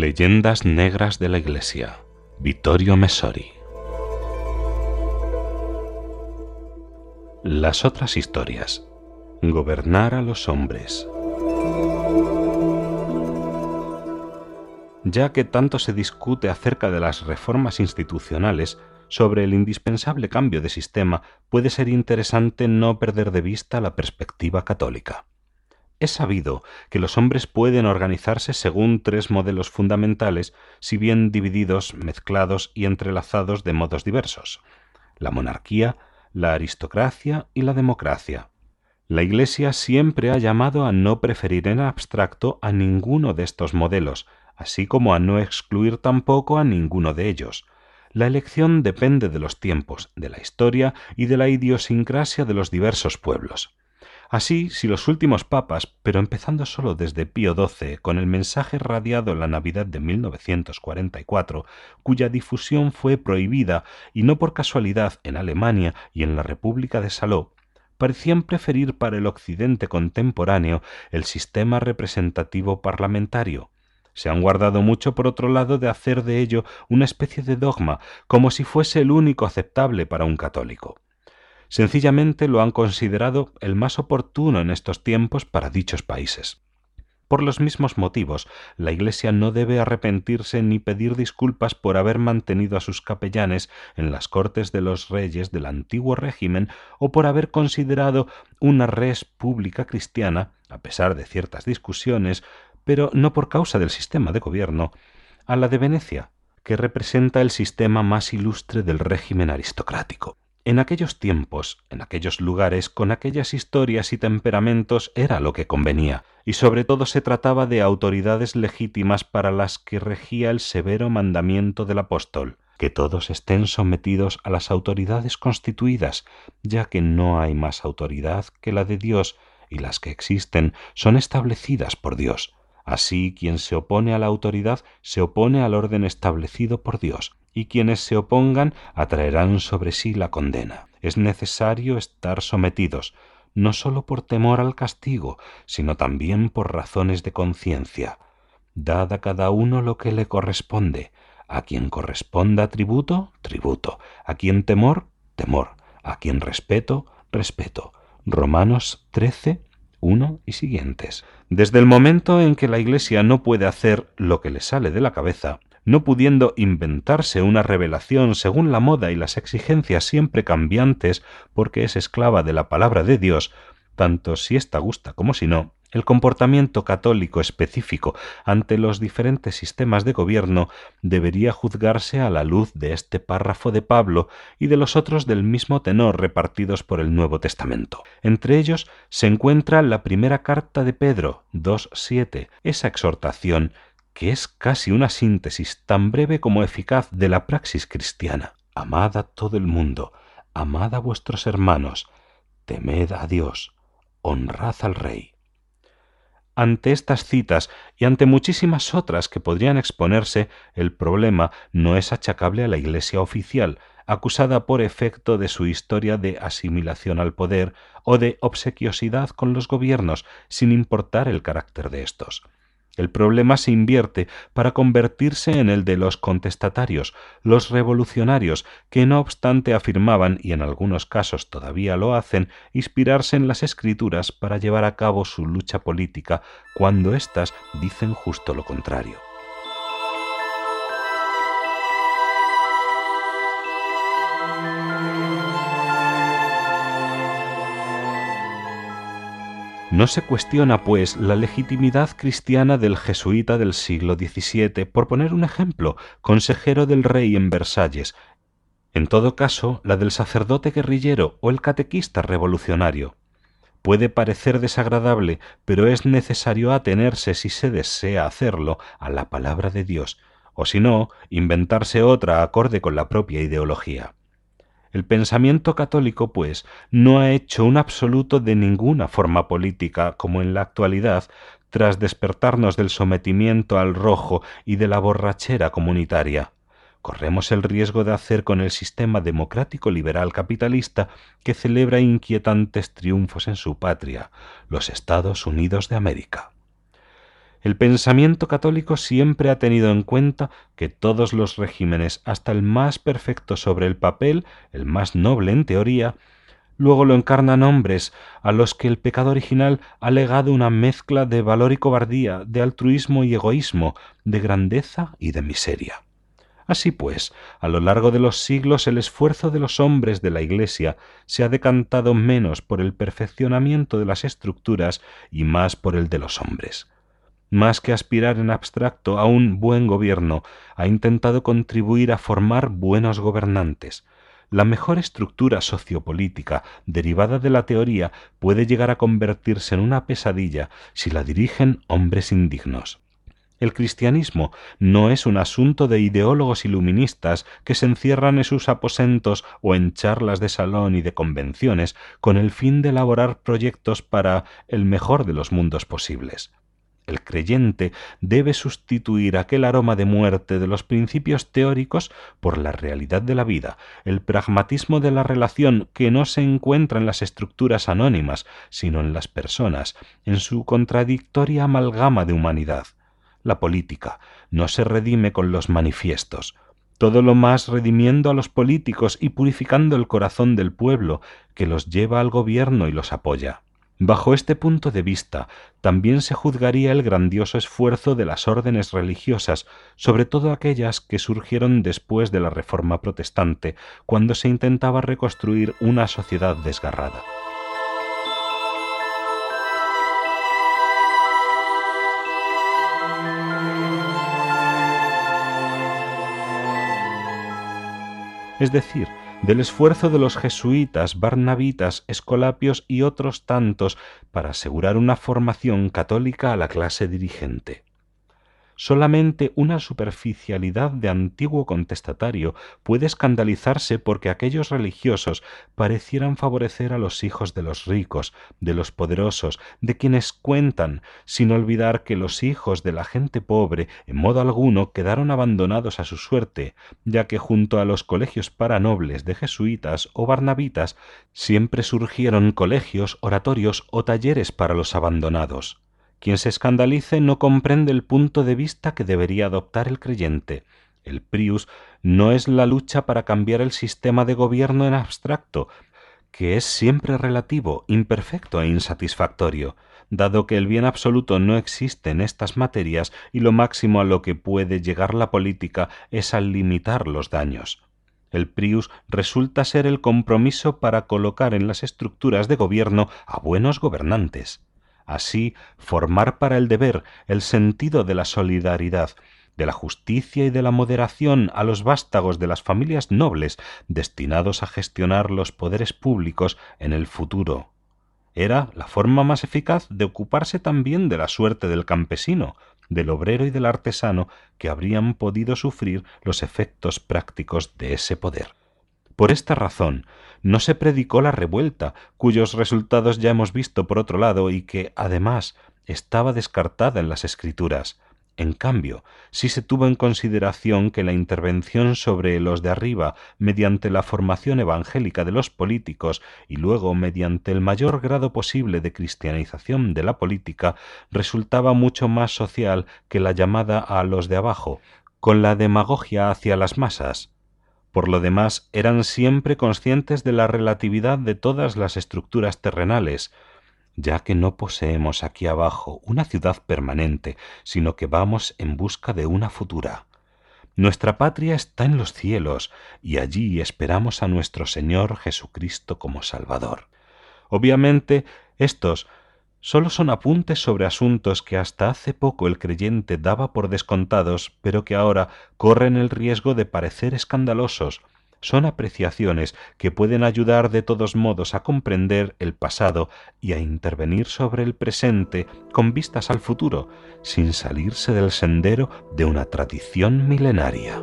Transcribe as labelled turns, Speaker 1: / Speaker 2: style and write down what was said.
Speaker 1: Leyendas Negras de la Iglesia. Vittorio Messori. Las otras historias. Gobernar a los hombres. Ya que tanto se discute acerca de las reformas institucionales, sobre el indispensable cambio de sistema puede ser interesante no perder de vista la perspectiva católica. Es sabido que los hombres pueden organizarse según tres modelos fundamentales, si bien divididos, mezclados y entrelazados de modos diversos la monarquía, la aristocracia y la democracia. La Iglesia siempre ha llamado a no preferir en abstracto a ninguno de estos modelos, así como a no excluir tampoco a ninguno de ellos. La elección depende de los tiempos, de la historia y de la idiosincrasia de los diversos pueblos. Así, si los últimos papas, pero empezando solo desde Pío XII, con el mensaje radiado en la Navidad de 1944, cuya difusión fue prohibida, y no por casualidad en Alemania y en la República de Saló, parecían preferir para el Occidente contemporáneo el sistema representativo parlamentario. Se han guardado mucho, por otro lado, de hacer de ello una especie de dogma, como si fuese el único aceptable para un católico. Sencillamente lo han considerado el más oportuno en estos tiempos para dichos países. Por los mismos motivos, la Iglesia no debe arrepentirse ni pedir disculpas por haber mantenido a sus capellanes en las cortes de los reyes del antiguo régimen o por haber considerado una res pública cristiana, a pesar de ciertas discusiones, pero no por causa del sistema de gobierno, a la de Venecia, que representa el sistema más ilustre del régimen aristocrático. En aquellos tiempos, en aquellos lugares, con aquellas historias y temperamentos era lo que convenía, y sobre todo se trataba de autoridades legítimas para las que regía el severo mandamiento del apóstol, que todos estén sometidos a las autoridades constituidas, ya que no hay más autoridad que la de Dios, y las que existen son establecidas por Dios. Así quien se opone a la autoridad se opone al orden establecido por Dios, y quienes se opongan atraerán sobre sí la condena. Es necesario estar sometidos, no sólo por temor al castigo, sino también por razones de conciencia. Dad a cada uno lo que le corresponde, a quien corresponda tributo, tributo, a quien temor, temor, a quien respeto, respeto. Romanos 13, 1 y siguientes. Desde el momento en que la Iglesia no puede hacer lo que le sale de la cabeza, no pudiendo inventarse una revelación según la moda y las exigencias siempre cambiantes, porque es esclava de la palabra de Dios, tanto si ésta gusta como si no, el comportamiento católico específico ante los diferentes sistemas de gobierno debería juzgarse a la luz de este párrafo de Pablo y de los otros del mismo tenor repartidos por el Nuevo Testamento. Entre ellos se encuentra la primera carta de Pedro 2.7, esa exhortación que es casi una síntesis tan breve como eficaz de la praxis cristiana. Amad a todo el mundo, amad a vuestros hermanos, temed a Dios, honrad al Rey. Ante estas citas y ante muchísimas otras que podrían exponerse, el problema no es achacable a la Iglesia oficial, acusada por efecto de su historia de asimilación al poder o de obsequiosidad con los gobiernos, sin importar el carácter de estos. El problema se invierte para convertirse en el de los contestatarios, los revolucionarios, que no obstante afirmaban, y en algunos casos todavía lo hacen, inspirarse en las escrituras para llevar a cabo su lucha política, cuando éstas dicen justo lo contrario. No se cuestiona, pues, la legitimidad cristiana del jesuita del siglo XVII, por poner un ejemplo, consejero del rey en Versalles, en todo caso, la del sacerdote guerrillero o el catequista revolucionario. Puede parecer desagradable, pero es necesario atenerse, si se desea hacerlo, a la palabra de Dios, o si no, inventarse otra acorde con la propia ideología. El pensamiento católico, pues, no ha hecho un absoluto de ninguna forma política, como en la actualidad, tras despertarnos del sometimiento al rojo y de la borrachera comunitaria. Corremos el riesgo de hacer con el sistema democrático liberal capitalista que celebra inquietantes triunfos en su patria, los Estados Unidos de América. El pensamiento católico siempre ha tenido en cuenta que todos los regímenes, hasta el más perfecto sobre el papel, el más noble en teoría, luego lo encarnan hombres a los que el pecado original ha legado una mezcla de valor y cobardía, de altruismo y egoísmo, de grandeza y de miseria. Así pues, a lo largo de los siglos el esfuerzo de los hombres de la Iglesia se ha decantado menos por el perfeccionamiento de las estructuras y más por el de los hombres más que aspirar en abstracto a un buen gobierno, ha intentado contribuir a formar buenos gobernantes. La mejor estructura sociopolítica derivada de la teoría puede llegar a convertirse en una pesadilla si la dirigen hombres indignos. El cristianismo no es un asunto de ideólogos iluministas que se encierran en sus aposentos o en charlas de salón y de convenciones con el fin de elaborar proyectos para el mejor de los mundos posibles. El creyente debe sustituir aquel aroma de muerte de los principios teóricos por la realidad de la vida, el pragmatismo de la relación que no se encuentra en las estructuras anónimas, sino en las personas, en su contradictoria amalgama de humanidad. La política no se redime con los manifiestos, todo lo más redimiendo a los políticos y purificando el corazón del pueblo, que los lleva al gobierno y los apoya. Bajo este punto de vista, también se juzgaría el grandioso esfuerzo de las órdenes religiosas, sobre todo aquellas que surgieron después de la Reforma protestante, cuando se intentaba reconstruir una sociedad desgarrada. Es decir, del esfuerzo de los jesuitas, barnabitas, escolapios y otros tantos para asegurar una formación católica a la clase dirigente. Solamente una superficialidad de antiguo contestatario puede escandalizarse porque aquellos religiosos parecieran favorecer a los hijos de los ricos, de los poderosos, de quienes cuentan, sin olvidar que los hijos de la gente pobre en modo alguno quedaron abandonados a su suerte, ya que junto a los colegios paranobles de jesuitas o barnabitas siempre surgieron colegios, oratorios o talleres para los abandonados. Quien se escandalice no comprende el punto de vista que debería adoptar el creyente. El prius no es la lucha para cambiar el sistema de gobierno en abstracto, que es siempre relativo, imperfecto e insatisfactorio, dado que el bien absoluto no existe en estas materias y lo máximo a lo que puede llegar la política es al limitar los daños. El prius resulta ser el compromiso para colocar en las estructuras de gobierno a buenos gobernantes así formar para el deber el sentido de la solidaridad, de la justicia y de la moderación a los vástagos de las familias nobles destinados a gestionar los poderes públicos en el futuro. Era la forma más eficaz de ocuparse también de la suerte del campesino, del obrero y del artesano que habrían podido sufrir los efectos prácticos de ese poder. Por esta razón, no se predicó la revuelta, cuyos resultados ya hemos visto por otro lado y que, además, estaba descartada en las escrituras. En cambio, sí se tuvo en consideración que la intervención sobre los de arriba mediante la formación evangélica de los políticos y luego mediante el mayor grado posible de cristianización de la política resultaba mucho más social que la llamada a los de abajo, con la demagogia hacia las masas. Por lo demás, eran siempre conscientes de la relatividad de todas las estructuras terrenales, ya que no poseemos aquí abajo una ciudad permanente, sino que vamos en busca de una futura. Nuestra patria está en los cielos, y allí esperamos a nuestro Señor Jesucristo como Salvador. Obviamente, estos solo son apuntes sobre asuntos que hasta hace poco el creyente daba por descontados, pero que ahora corren el riesgo de parecer escandalosos. Son apreciaciones que pueden ayudar de todos modos a comprender el pasado y a intervenir sobre el presente con vistas al futuro, sin salirse del sendero de una tradición milenaria.